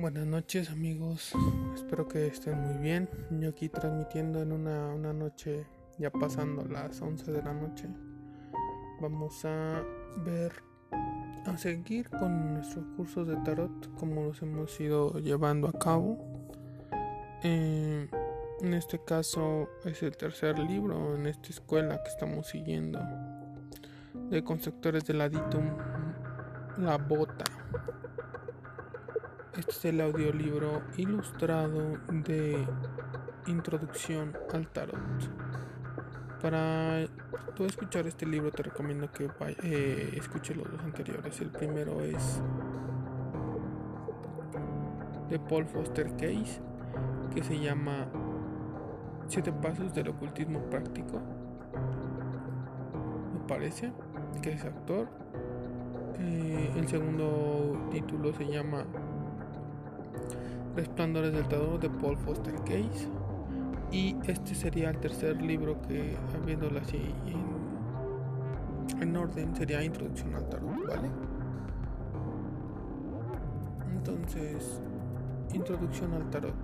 Buenas noches amigos, espero que estén muy bien. Yo aquí transmitiendo en una, una, noche ya pasando las 11 de la noche. Vamos a ver, a seguir con nuestros cursos de tarot como los hemos ido llevando a cabo. Eh, en este caso es el tercer libro en esta escuela que estamos siguiendo de constructores del Aditum, La Bota. Este es el audiolibro ilustrado de Introducción al Tarot. Para tú escuchar este libro te recomiendo que eh, escuche los dos anteriores. El primero es de Paul Foster Case, que se llama Siete Pasos del Ocultismo Práctico. Me parece que es actor. Eh, el segundo título se llama Resplandores del Tarot de Paul Foster Case. Y este sería el tercer libro que, viéndolo así en, en orden, sería Introducción al Tarot, ¿vale? Entonces, Introducción al Tarot.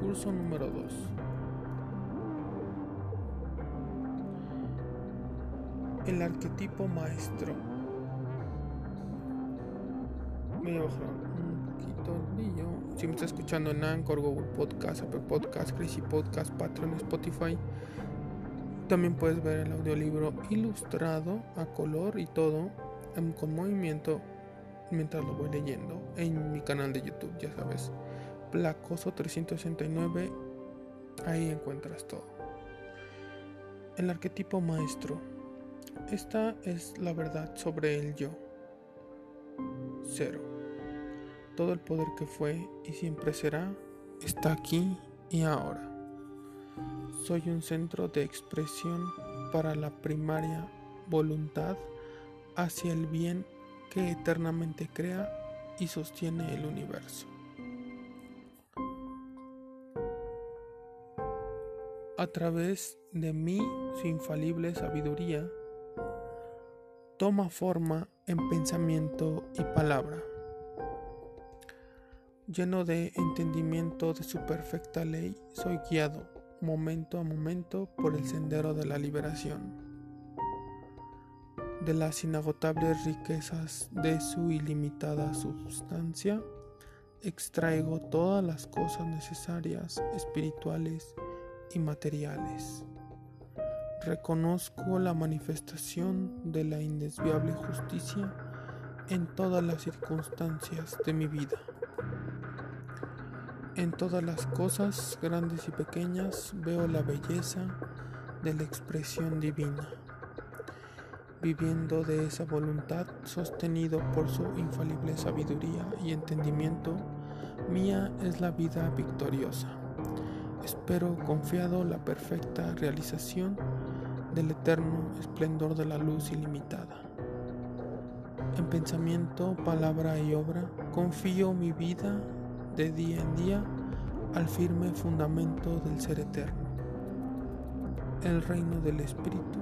Curso número 2. El arquetipo maestro. Voy a un poquito Si me está escuchando en Anchor, Google Podcast, Apple Podcast, Crazy Podcast, Patreon, Spotify, también puedes ver el audiolibro ilustrado a color y todo con movimiento mientras lo voy leyendo en mi canal de YouTube, ya sabes. Placoso 369, ahí encuentras todo. El arquetipo maestro. Esta es la verdad sobre el yo. Cero. Todo el poder que fue y siempre será está aquí y ahora. Soy un centro de expresión para la primaria voluntad hacia el bien que eternamente crea y sostiene el universo. A través de mí, su infalible sabiduría toma forma en pensamiento y palabra Lleno de entendimiento de su perfecta ley, soy guiado momento a momento por el sendero de la liberación. De las inagotables riquezas de su ilimitada substancia, extraigo todas las cosas necesarias, espirituales y materiales. Reconozco la manifestación de la indesviable justicia en todas las circunstancias de mi vida. En todas las cosas, grandes y pequeñas, veo la belleza de la expresión divina. Viviendo de esa voluntad, sostenido por su infalible sabiduría y entendimiento, mía es la vida victoriosa. Espero confiado la perfecta realización del eterno esplendor de la luz ilimitada. En pensamiento, palabra y obra, confío mi vida de día en día al firme fundamento del ser eterno. El reino del Espíritu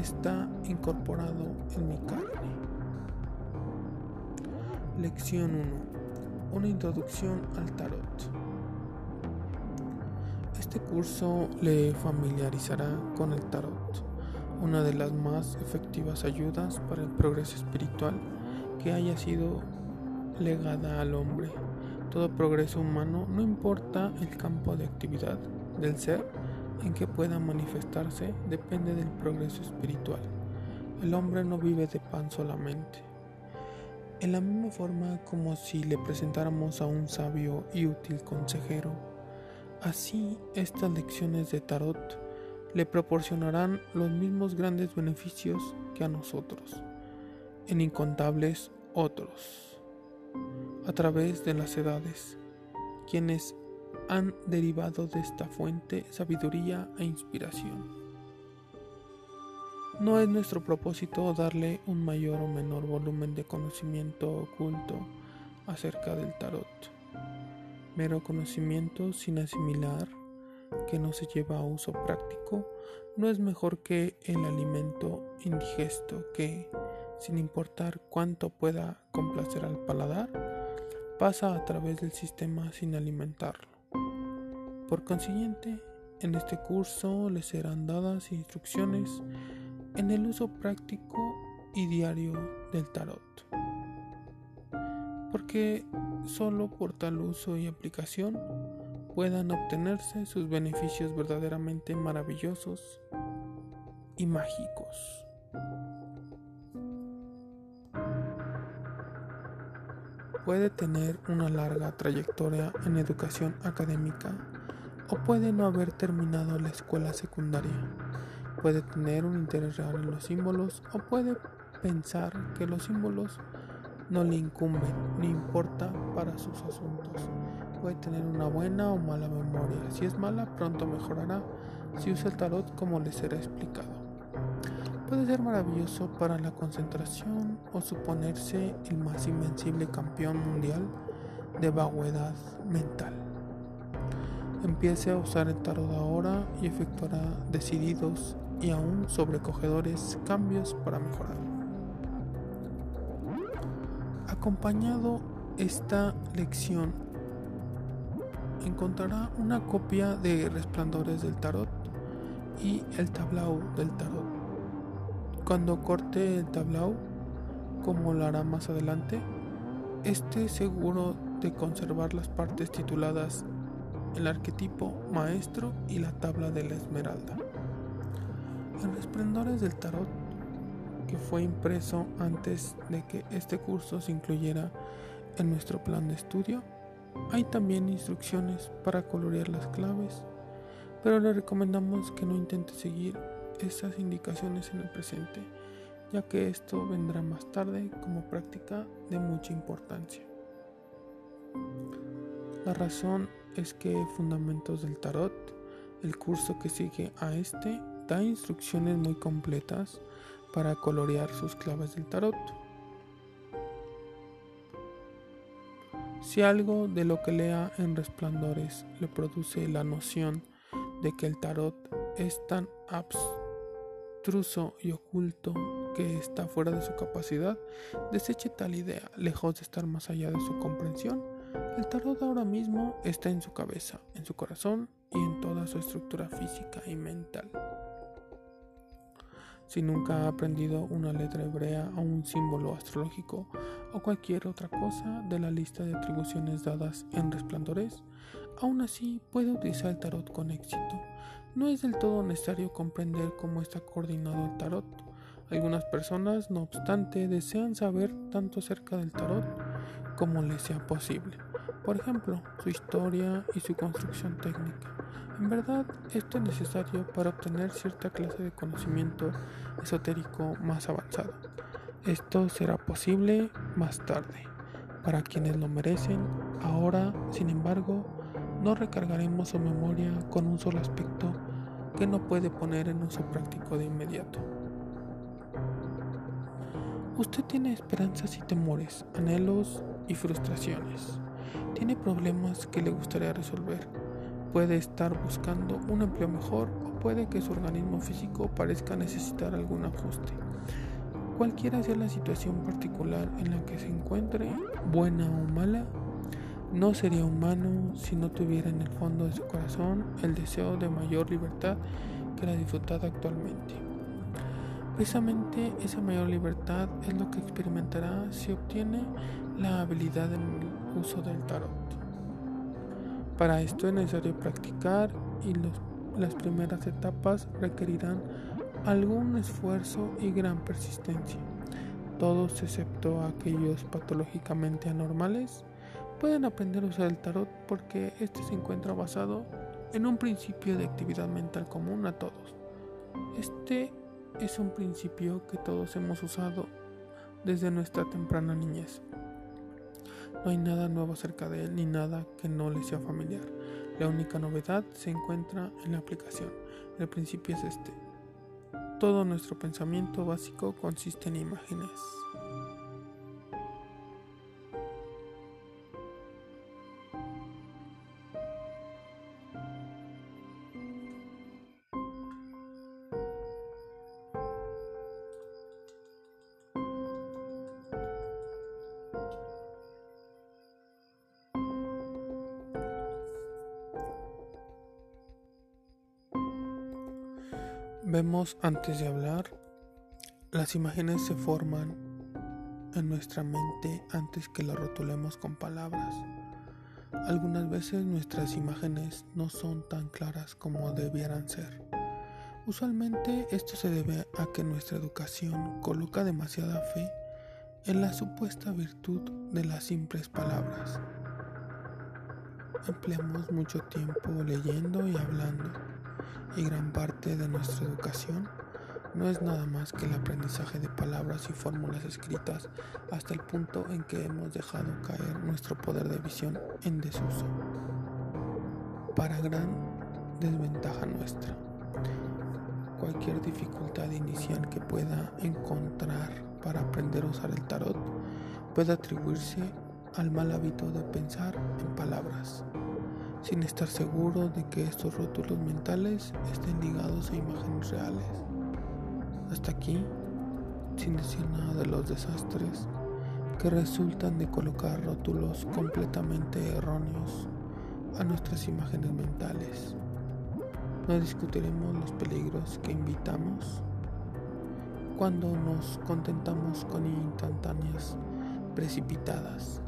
está incorporado en mi carne. Lección 1. Una introducción al tarot. Este curso le familiarizará con el tarot, una de las más efectivas ayudas para el progreso espiritual que haya sido legada al hombre todo progreso humano, no importa el campo de actividad del ser en que pueda manifestarse, depende del progreso espiritual. El hombre no vive de pan solamente. En la misma forma como si le presentáramos a un sabio y útil consejero, así estas lecciones de tarot le proporcionarán los mismos grandes beneficios que a nosotros, en incontables otros a través de las edades, quienes han derivado de esta fuente sabiduría e inspiración. No es nuestro propósito darle un mayor o menor volumen de conocimiento oculto acerca del tarot. Mero conocimiento sin asimilar que no se lleva a uso práctico no es mejor que el alimento indigesto que, sin importar cuánto pueda complacer al paladar, pasa a través del sistema sin alimentarlo. Por consiguiente, en este curso les serán dadas instrucciones en el uso práctico y diario del tarot. Porque solo por tal uso y aplicación puedan obtenerse sus beneficios verdaderamente maravillosos y mágicos. Puede tener una larga trayectoria en educación académica o puede no haber terminado la escuela secundaria. Puede tener un interés real en los símbolos o puede pensar que los símbolos no le incumben ni importa para sus asuntos. Puede tener una buena o mala memoria. Si es mala, pronto mejorará si usa el tarot como le será explicado. Puede ser maravilloso para la concentración o suponerse el más invencible campeón mundial de vaguedad mental. Empiece a usar el tarot ahora y efectuará decididos y aún sobrecogedores cambios para mejorar. Acompañado esta lección encontrará una copia de Resplandores del Tarot y el tablao del tarot. Cuando corte el tablao, como lo hará más adelante, esté seguro de conservar las partes tituladas el arquetipo maestro y la tabla de la esmeralda. En Resplandores del Tarot, que fue impreso antes de que este curso se incluyera en nuestro plan de estudio, hay también instrucciones para colorear las claves, pero le recomendamos que no intente seguir esas indicaciones en el presente, ya que esto vendrá más tarde como práctica de mucha importancia. La razón es que Fundamentos del Tarot, el curso que sigue a este, da instrucciones muy completas para colorear sus claves del tarot. Si algo de lo que lea en resplandores le produce la noción de que el tarot es tan y oculto que está fuera de su capacidad, deseche tal idea, lejos de estar más allá de su comprensión. El tarot ahora mismo está en su cabeza, en su corazón y en toda su estructura física y mental. Si nunca ha aprendido una letra hebrea o un símbolo astrológico o cualquier otra cosa de la lista de atribuciones dadas en resplandores, aún así puede utilizar el tarot con éxito. No es del todo necesario comprender cómo está coordinado el tarot. Algunas personas, no obstante, desean saber tanto acerca del tarot como les sea posible. Por ejemplo, su historia y su construcción técnica. En verdad, esto es necesario para obtener cierta clase de conocimiento esotérico más avanzado. Esto será posible más tarde, para quienes lo merecen. Ahora, sin embargo, no recargaremos su memoria con un solo aspecto que no puede poner en uso práctico de inmediato. Usted tiene esperanzas y temores, anhelos y frustraciones. Tiene problemas que le gustaría resolver Puede estar buscando un empleo mejor o puede que su organismo físico parezca necesitar algún ajuste. Cualquiera sea la situación particular en la que se encuentre, buena o mala, no sería humano si no tuviera en el fondo de su corazón el deseo de mayor libertad que la disfrutada actualmente. Precisamente esa mayor libertad es lo que experimentará si obtiene la habilidad en el uso del tarot. Para esto es necesario practicar y las primeras etapas requerirán algún esfuerzo y gran persistencia. Todos, excepto aquellos patológicamente anormales, pueden aprender a usar el tarot porque este se encuentra basado en un principio de actividad mental común a todos. Este es un principio que todos hemos usado desde nuestra temprana niñez. No hay nada nuevo acerca de él ni nada que no le sea familiar. La única novedad se encuentra en la aplicación. El principio es este. Todo nuestro pensamiento básico consiste en imágenes. Vemos antes de hablar, las imágenes se forman en nuestra mente antes que las rotulemos con palabras. Algunas veces nuestras imágenes no son tan claras como debieran ser. Usualmente esto se debe a que nuestra educación coloca demasiada fe en la supuesta virtud de las simples palabras. Empleamos mucho tiempo leyendo y hablando y gran parte de nuestra educación no es nada más que el aprendizaje de palabras y fórmulas escritas hasta el punto en que hemos dejado caer nuestro poder de visión en desuso, para gran desventaja nuestra. Cualquier dificultad inicial que pueda encontrar para aprender a usar el tarot puede atribuirse al mal hábito de pensar en palabras, sin estar seguro de que estos rótulos mentales estén ligados a imágenes reales. Hasta aquí, sin decir nada de los desastres que resultan de colocar rótulos completamente erróneos a nuestras imágenes mentales. No discutiremos los peligros que invitamos cuando nos contentamos con instantáneas precipitadas,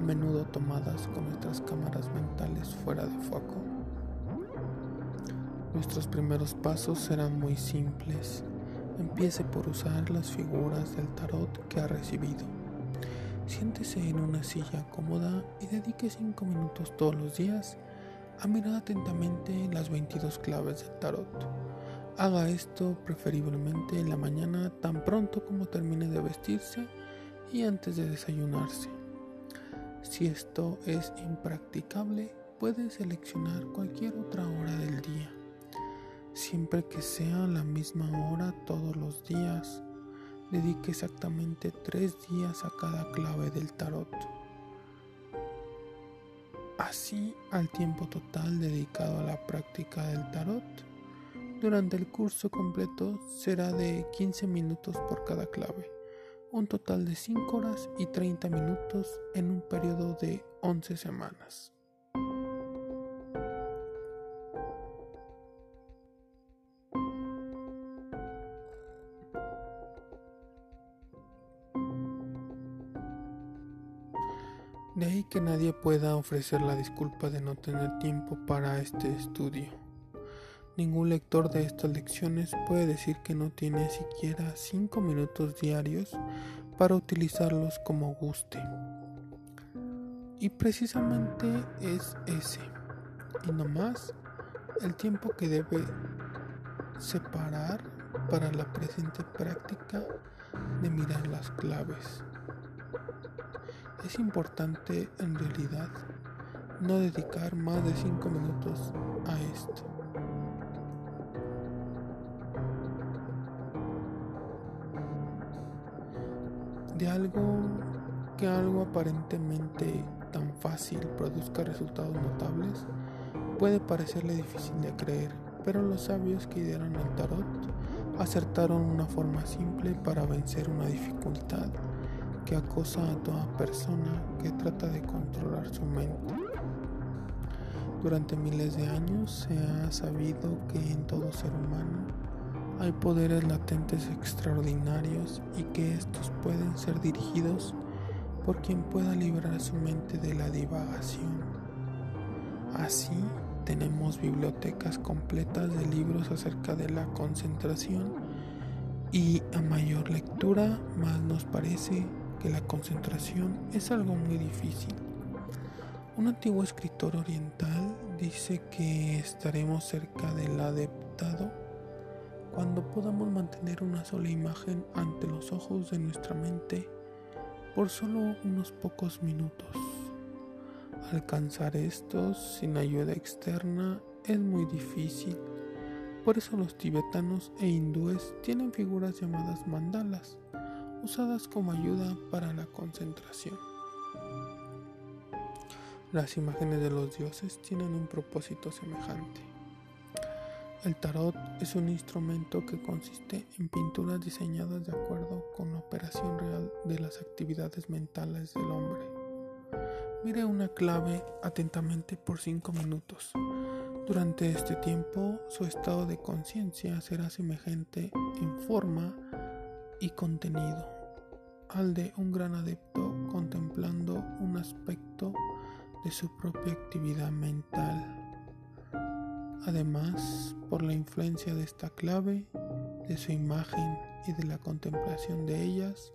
a menudo tomadas con nuestras cámaras mentales fuera de foco. Nuestros primeros pasos serán muy simples Empiece por usar las figuras del tarot que ha recibido. Siéntese en una silla cómoda y dedique 5 minutos todos los días a mirar atentamente las 22 claves del tarot. Haga esto preferiblemente en la mañana tan pronto como termine de vestirse y antes de desayunarse. Si esto es impracticable, puede seleccionar cualquier otra hora del día siempre que sea la misma hora todos los días. Dedique exactamente tres días a cada clave del tarot. Así, al tiempo total dedicado a la práctica del tarot, durante el curso completo será de 15 minutos por cada clave, un total de 5 horas y 30 minutos en un periodo de 11 semanas. De ahí que nadie pueda ofrecer la disculpa de no tener tiempo para este estudio. Ningún lector de estas lecciones puede decir que no tiene siquiera 5 minutos diarios para utilizarlos como guste. Y precisamente es ese, y no más, el tiempo que debe separar para la presente práctica de mirar las claves. Es importante en realidad no dedicar más de 5 minutos a esto. De algo que algo aparentemente tan fácil produzca resultados notables, puede parecerle difícil de creer, pero los sabios que idearon el tarot acertaron una forma simple para vencer una dificultad que acosa a toda persona que trata de controlar su mente. Durante miles de años se ha sabido que en todo ser humano hay poderes latentes extraordinarios y que estos pueden ser dirigidos por quien pueda librar su mente de la divagación. Así, tenemos bibliotecas completas de libros acerca de la concentración y a mayor lectura más nos parece que la concentración es algo muy difícil. Un antiguo escritor oriental dice que estaremos cerca del adeptado cuando podamos mantener una sola imagen ante los ojos de nuestra mente por solo unos pocos minutos. Alcanzar estos sin ayuda externa es muy difícil. Por eso los tibetanos e hindúes tienen figuras llamadas mandalas, usadas como ayuda para la concentración. Las imágenes de los dioses tienen un propósito semejante. El tarot es un instrumento que consiste en pinturas diseñadas de acuerdo con la operación real de las actividades mentales del hombre. Mire una clave atentamente por 5 minutos. Durante este tiempo, su estado de conciencia será semejante en forma y contenido al de un gran adepto contemplando un aspecto de su propia actividad mental. Además, por la influencia de esta clave, de su imagen y de la contemplación de ellas,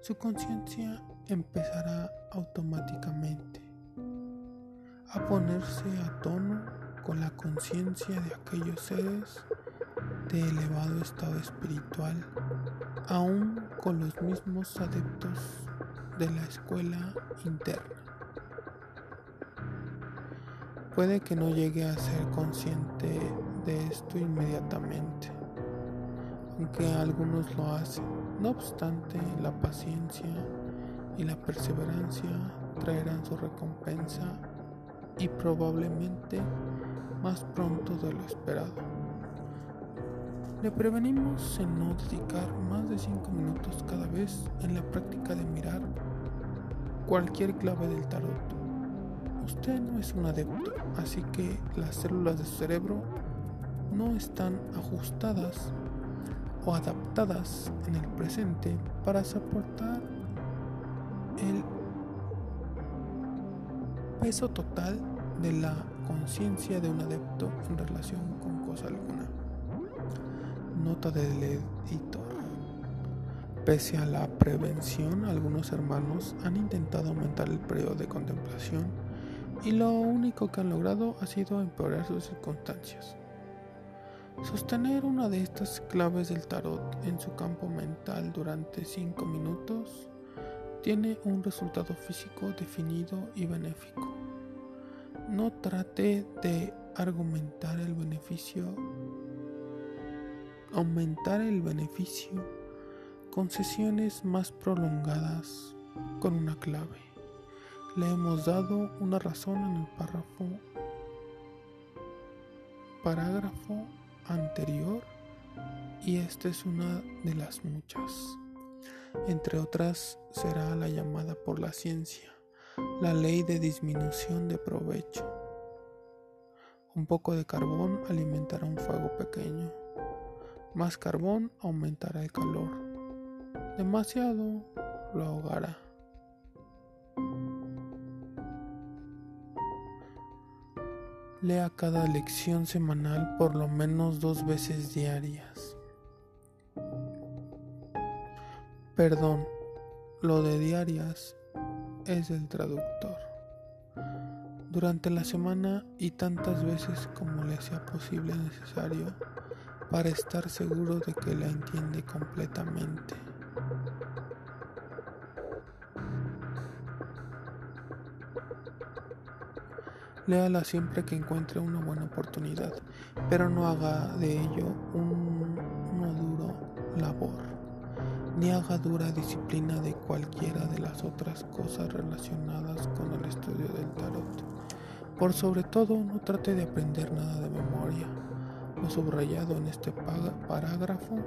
su conciencia empezará automáticamente a ponerse a tono con la conciencia de aquellos seres de elevado estado espiritual, aún con los mismos adeptos de la escuela interna. Puede que no llegue a ser consciente de esto inmediatamente, aunque algunos lo hacen. No obstante, la paciencia y la perseverancia traerán su recompensa y probablemente más pronto de lo esperado. Le prevenimos en no dedicar más de 5 minutos cada vez en la práctica de mirar cualquier clave del tarot. Usted no es un adepto, así que las células de su cerebro no están ajustadas o adaptadas en el presente para soportar el peso total de la conciencia de un adepto en relación con cosa alguna. Nota del editor. Pese a la prevención, algunos hermanos han intentado aumentar el periodo de contemplación y lo único que han logrado ha sido empeorar sus circunstancias. Sostener una de estas claves del tarot en su campo mental durante 5 minutos tiene un resultado físico definido y benéfico. No trate de argumentar el beneficio, aumentar el beneficio con sesiones más prolongadas con una clave. Le hemos dado una razón en el párrafo parágrafo anterior y esta es una de las muchas. Entre otras será la llamada por la ciencia la ley de disminución de provecho. Un poco de carbón alimentará un fuego pequeño. Más carbón aumentará el calor. Demasiado lo ahogará. Lea cada lección semanal por lo menos dos veces diarias. Perdón, lo de diarias es el traductor. Durante la semana y tantas veces como le sea posible necesario para estar seguro de que la entiende completamente. Léala siempre que encuentre una buena oportunidad, pero no haga de ello un, una duro labor ni haga dura disciplina de cualquiera de las otras cosas relacionadas con el estudio del tarot. Por sobre todo, no trate de aprender nada de memoria. Lo subrayado en este parágrafo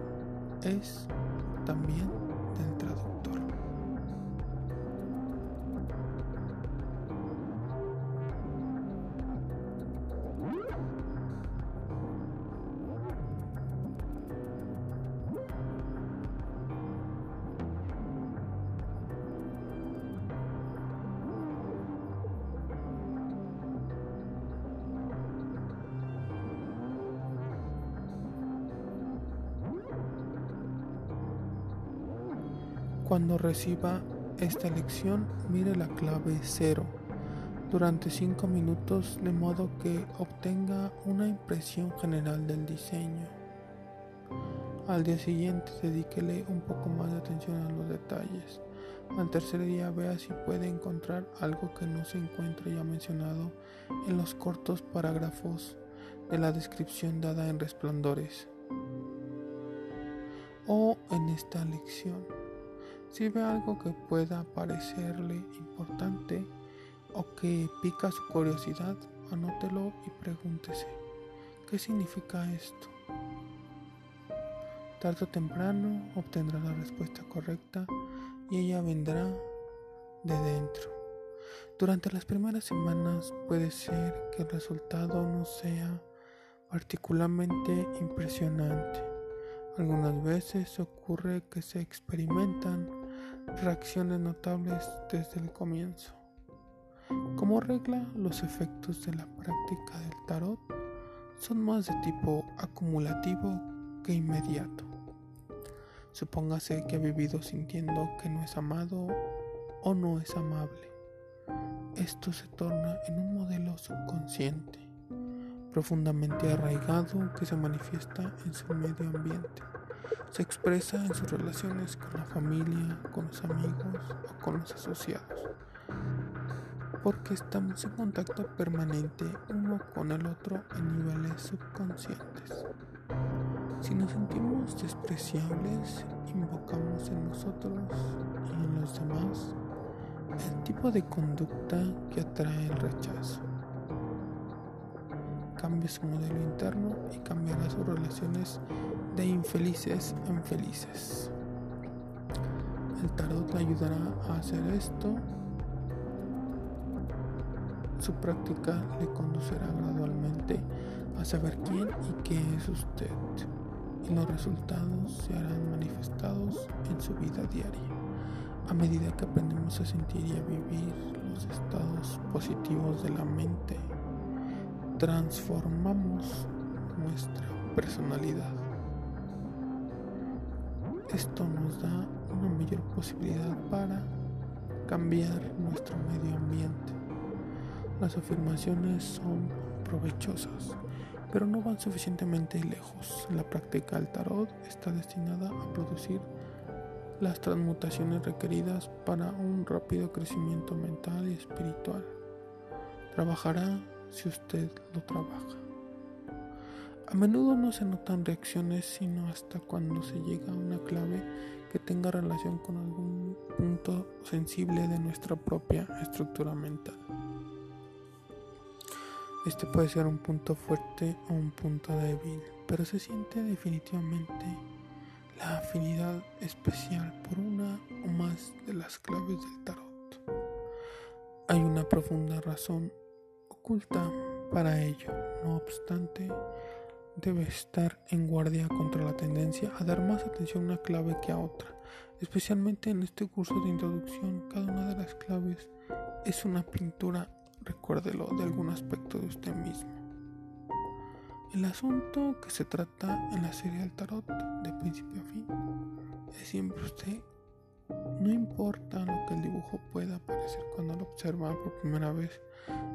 es también Reciba esta lección, mire la clave 0 durante 5 minutos de modo que obtenga una impresión general del diseño. Al día siguiente dedíquele un poco más de atención a los detalles. Al tercer día vea si puede encontrar algo que no se encuentre ya mencionado en los cortos parágrafos de la descripción dada en Resplandores o en esta lección. Si ve algo que pueda parecerle importante o que pica su curiosidad, anótelo y pregúntese, ¿qué significa esto? Tarde o temprano obtendrá la respuesta correcta y ella vendrá de dentro. Durante las primeras semanas puede ser que el resultado no sea particularmente impresionante. Algunas veces ocurre que se experimentan reacciones notables desde el comienzo. Como regla, los efectos de la práctica del tarot son más de tipo acumulativo que inmediato. Supóngase que ha vivido sintiendo que no es amado o no es amable. Esto se torna en un modelo subconsciente, profundamente arraigado que se manifiesta en su medio ambiente. Se expresa en sus relaciones con la familia, con los amigos o con los asociados porque estamos en contacto permanente uno con el otro en niveles subconscientes. Si nos sentimos despreciables, invocamos en nosotros y en los demás el tipo de conducta que atrae el rechazo. Cambia su modelo interno y cambiará sus relaciones de infelices en felices. El tarot le ayudará a hacer esto su práctica le conducirá gradualmente a saber quién y qué es usted y los resultados se harán manifestados en su vida diaria. A medida que aprendemos a sentir y a vivir los estados positivos de la mente, transformamos nuestra personalidad. Esto nos da una mayor posibilidad para cambiar nuestro medio ambiente las afirmaciones son provechosas, pero no van suficientemente lejos. La práctica del tarot está destinada a producir las transmutaciones requeridas para un rápido crecimiento mental y espiritual. Trabajará si usted lo trabaja. A menudo no se notan reacciones sino hasta cuando se llega a una clave que tenga relación con algún punto sensible de nuestra propia estructura mental. Este puede ser un punto fuerte o un punto débil, pero se siente definitivamente la afinidad especial por una o más de las claves del tarot. Hay una profunda razón para ello, no obstante, debe estar en guardia contra la tendencia a dar más atención a una clave que a otra. Especialmente en este curso de introducción, cada una de las claves es una pintura recuérdelo de algún aspecto de usted mismo. El asunto que se trata en la serie del tarot de principio a fin es siempre usted. No importa lo que el dibujo pueda parecer cuando lo observa por primera vez,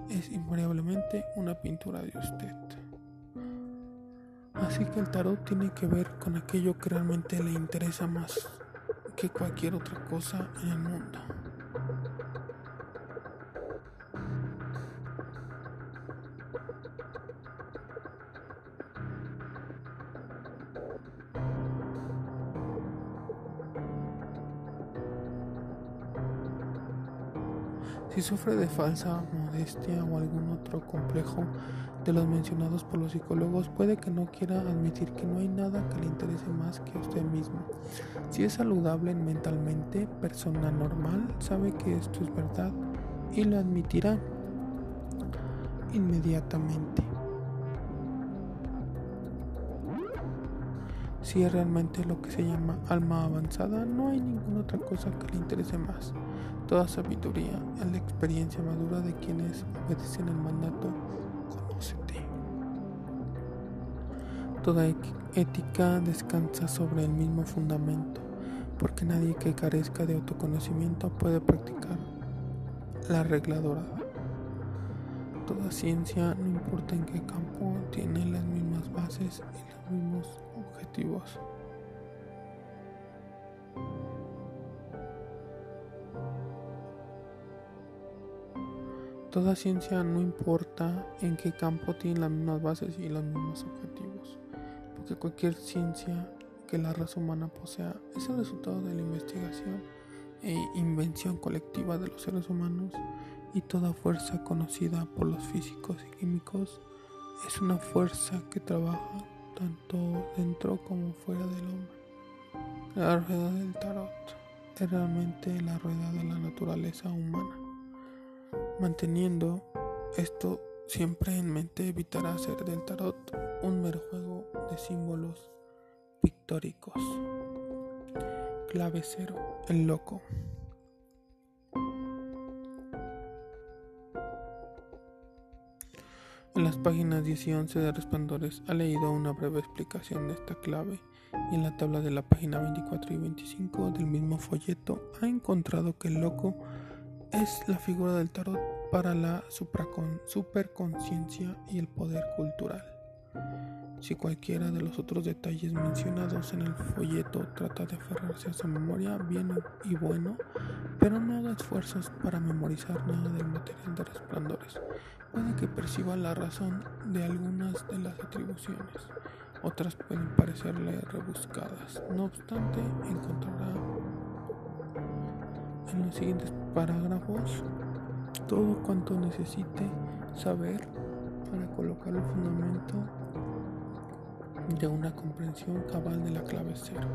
es invariablemente una pintura de usted. Así que el tarot tiene que ver con aquello que realmente le interesa más que cualquier otra cosa en el mundo. Si sufre de falsa modestia o algún otro complejo de los mencionados por los psicólogos, puede que no quiera admitir que no hay nada que le interese más que usted mismo. Si es saludable mentalmente, persona normal, sabe que esto es verdad y lo admitirá inmediatamente. Si es realmente lo que se llama alma avanzada, no hay ninguna otra cosa que le interese más. Toda sabiduría es la experiencia madura de quienes obedecen el mandato conócete. Toda ética descansa sobre el mismo fundamento, porque nadie que carezca de autoconocimiento puede practicar la regla dorada. Toda ciencia, no importa en qué campo, tiene las mismas bases y los mismos objetivos. Toda ciencia, no importa en qué campo, tiene las mismas bases y los mismos objetivos, porque cualquier ciencia que la raza humana posea es el resultado de la investigación e invención colectiva de los seres humanos y toda fuerza conocida por los físicos y químicos es una fuerza que trabaja tanto dentro como fuera del hombre. La rueda del tarot es realmente la rueda de la naturaleza humana. Manteniendo esto siempre en mente evitará hacer del tarot un mero juego de símbolos pictóricos. Clave cero, el loco. En las páginas 10 y 11 de Resplandores ha leído una breve explicación de esta clave y en la tabla de la página 24 y 25 del mismo folleto ha encontrado que el loco es la figura del tarot para la superconciencia y el poder cultural. Si cualquiera de los otros detalles mencionados en el folleto trata de aferrarse a su memoria, bien y bueno, pero no da esfuerzos para memorizar nada del material de resplandores, puede que perciba la razón de algunas de las atribuciones. Otras pueden parecerle rebuscadas. No obstante, encontrará en los siguientes parágrafos todo cuanto necesite saber para colocar el fundamento de una comprensión cabal de la clave cero.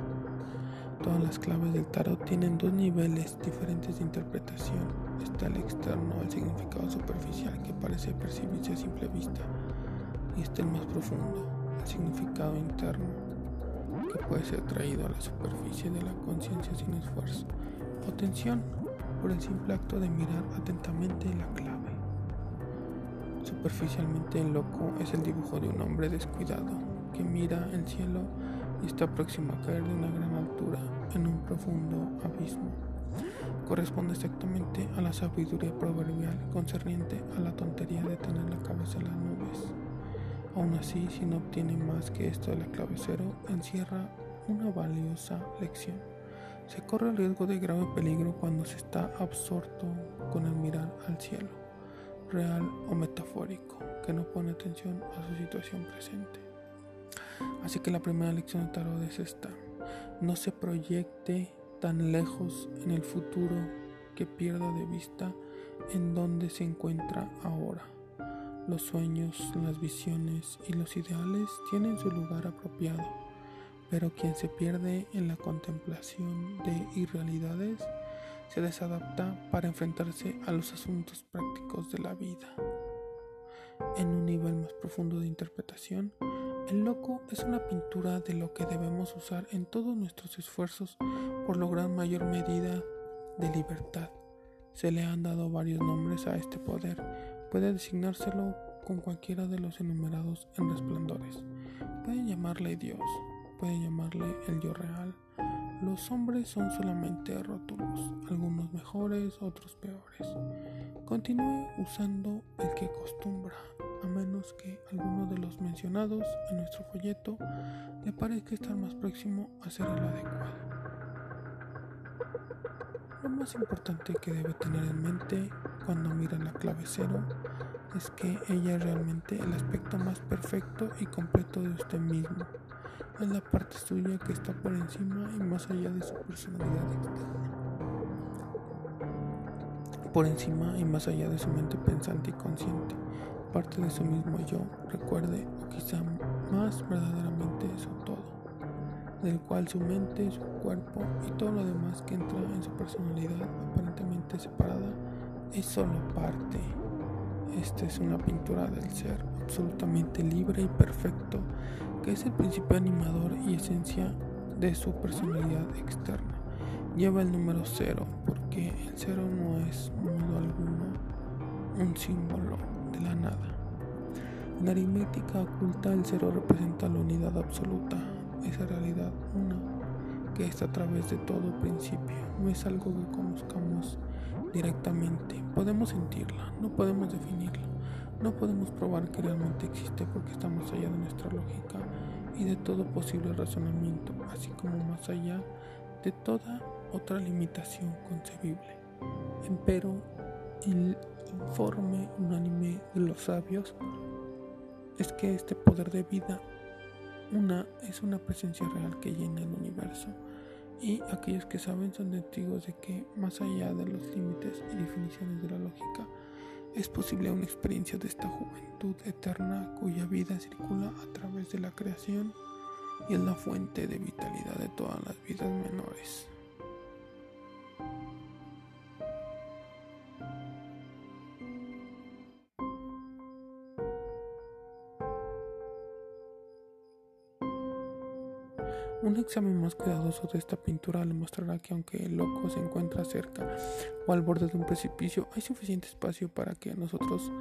Todas las claves del tarot tienen dos niveles diferentes de interpretación. Está el externo, el significado superficial que parece percibirse a simple vista, y está el más profundo, el significado interno, que puede ser traído a la superficie de la conciencia sin esfuerzo o tensión por el simple acto de mirar atentamente la clave. Superficialmente el loco es el dibujo de un hombre descuidado que mira el cielo y está próximo a caer de una gran altura en un profundo abismo. Corresponde exactamente a la sabiduría proverbial concerniente a la tontería de tener la cabeza en las nubes. Aún así, si no obtiene más que esto de la cero, encierra una valiosa lección. Se corre el riesgo de grave peligro cuando se está absorto con el mirar al cielo, real o metafórico, que no pone atención a su situación presente. Así que la primera lección de tarot es esta. No se proyecte tan lejos en el futuro que pierda de vista en donde se encuentra ahora. Los sueños, las visiones y los ideales tienen su lugar apropiado, pero quien se pierde en la contemplación de irrealidades se desadapta para enfrentarse a los asuntos prácticos de la vida. En un nivel más profundo de interpretación, el loco es una pintura de lo que debemos usar en todos nuestros esfuerzos por lograr mayor medida de libertad. Se le han dado varios nombres a este poder. Puede designárselo con cualquiera de los enumerados en resplandores. Puede llamarle Dios, puede llamarle el yo real. Los hombres son solamente rótulos, algunos mejores, otros peores. Continúe usando el que acostumbra a menos que alguno de los mencionados en nuestro folleto le parezca estar más próximo a ser el adecuado. Lo más importante que debe tener en mente cuando mira la clave cero es que ella es realmente el aspecto más perfecto y completo de usted mismo. Es la parte suya que está por encima y más allá de su personalidad externa. Por encima y más allá de su mente pensante y consciente parte de su mismo yo recuerde, o quizá más verdaderamente su todo, del cual su mente, su cuerpo y todo lo demás que entra en su personalidad aparentemente separada es solo parte. Esta es una pintura del ser absolutamente libre y perfecto, que es el principio animador y esencia de su personalidad externa. Lleva el número cero, porque el cero no es modo alguno un símbolo la nada. En aritmética oculta el cero representa la unidad absoluta, esa realidad una que está a través de todo principio, no es algo que conozcamos directamente, podemos sentirla, no podemos definirla, no podemos probar que realmente existe porque está más allá de nuestra lógica y de todo posible razonamiento, así como más allá de toda otra limitación concebible. Empero, el informe unánime de los sabios es que este poder de vida es una presencia real que llena el universo y aquellos que saben son testigos de que más allá de los límites y definiciones de la lógica es posible una experiencia de esta juventud eterna cuya vida circula a través de la creación y es la fuente de vitalidad de todas las vidas menores. Un examen más cuidadoso de esta pintura le mostrará que aunque el loco se encuentra cerca o al borde de un precipicio, hay suficiente espacio para que nosotros,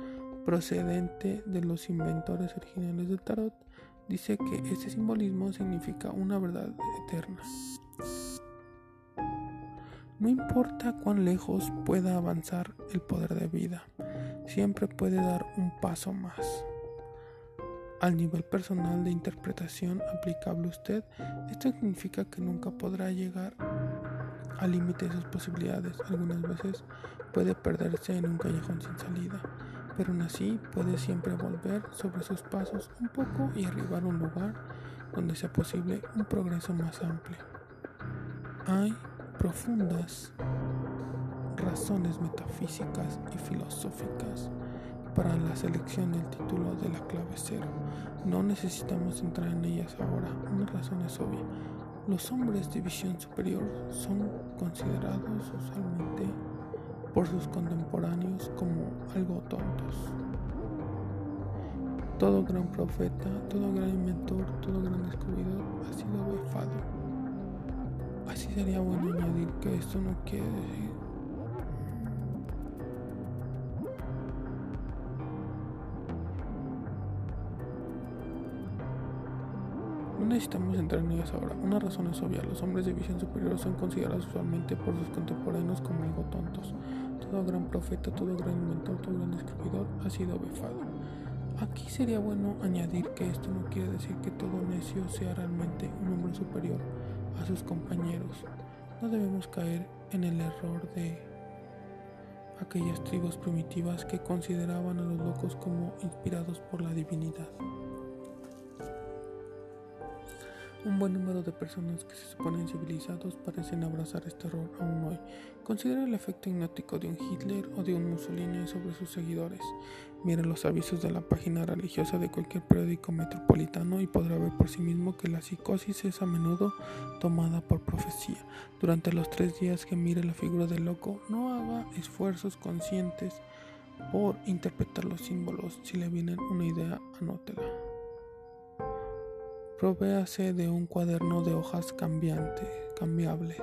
procedente de los inventores originales del tarot, dice que este simbolismo significa una verdad eterna. No importa cuán lejos pueda avanzar el poder de vida, siempre puede dar un paso más. Al nivel personal de interpretación aplicable a usted, esto significa que nunca podrá llegar al límite de sus posibilidades. Algunas veces puede perderse en un callejón sin salida, pero aún así puede siempre volver sobre sus pasos un poco y arribar a un lugar donde sea posible un progreso más amplio. Hay profundas razones metafísicas y filosóficas para la selección del título de la clave cero. No necesitamos entrar en ellas ahora. Una razón es obvia. Los hombres de visión superior son considerados usualmente por sus contemporáneos como algo tontos. Todo gran profeta, todo gran inventor, todo gran descubridor ha sido befado. Así sería bueno añadir que esto no quiere decir necesitamos entrar en ellas ahora. Una razón es obvia. Los hombres de visión superior son considerados usualmente por sus contemporáneos como algo tontos. Todo gran profeta, todo gran inventor, todo gran descubridor ha sido befado. Aquí sería bueno añadir que esto no quiere decir que todo necio sea realmente un hombre superior a sus compañeros. No debemos caer en el error de aquellas tribus primitivas que consideraban a los locos como inspirados por la divinidad. Un buen número de personas que se suponen civilizados parecen abrazar este error aún hoy. Considera el efecto hipnótico de un Hitler o de un Mussolini sobre sus seguidores. Mire los avisos de la página religiosa de cualquier periódico metropolitano y podrá ver por sí mismo que la psicosis es a menudo tomada por profecía. Durante los tres días que mire la figura del loco, no haga esfuerzos conscientes por interpretar los símbolos. Si le viene una idea, anótela. Provéase de un cuaderno de hojas cambiantes, cambiables.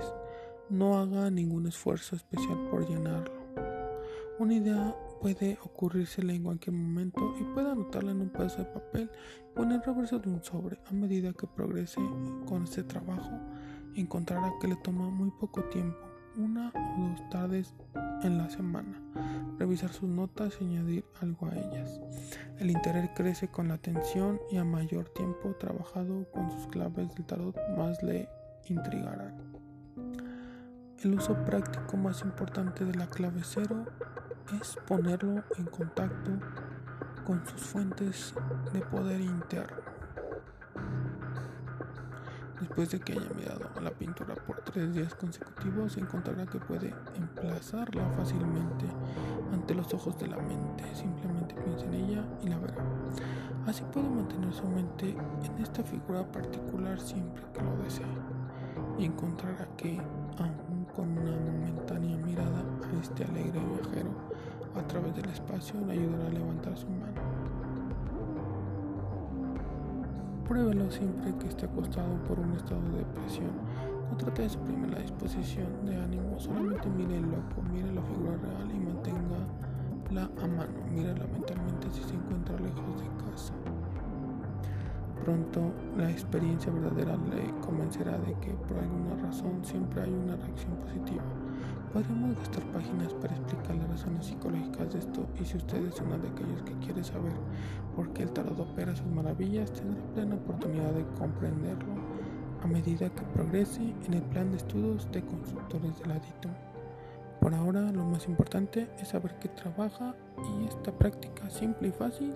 No haga ningún esfuerzo especial por llenarlo. Una idea puede ocurrírsele en cualquier momento y puede anotarla en un pedazo de papel o en el reverso de un sobre. A medida que progrese con este trabajo, encontrará que le toma muy poco tiempo, una o dos tardes en la semana, revisar sus notas y añadir algo a ellas. El interés crece con la atención y a mayor tiempo trabajado con sus claves del tarot más le intrigarán. El uso práctico más importante de la clave cero es ponerlo en contacto con sus fuentes de poder interno. Después de que haya mirado a la pintura por tres días consecutivos, encontrará que puede emplazarla fácilmente ante los ojos de la mente. Simplemente piensa en ella y la verá. Así puede mantener su mente en esta figura particular siempre que lo desee. Y encontrará que, aun con una momentánea mirada a este alegre viajero a través del espacio, le ayudará a levantar su mano. Pruébelo siempre que esté acostado por un estado de depresión. No trate de suprimir la disposición de ánimo, solamente mire el loco, mire la figura real y manténgala a mano. Mírala mentalmente si se encuentra lejos de casa. Pronto la experiencia verdadera le convencerá de que por alguna razón siempre hay una reacción positiva. Podríamos gastar páginas para y si usted es uno de aquellos que quiere saber por qué el tarot opera sus maravillas, tendrá plena oportunidad de comprenderlo a medida que progrese en el plan de estudios de constructores del adito. Por ahora lo más importante es saber que trabaja y esta práctica simple y fácil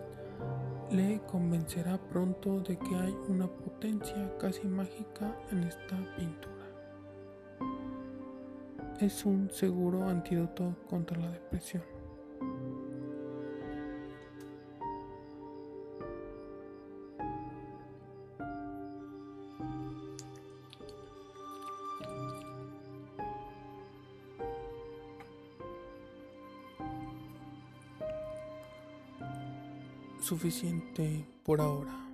le convencerá pronto de que hay una potencia casi mágica en esta pintura es un seguro antídoto contra la depresión. Suficiente por ahora.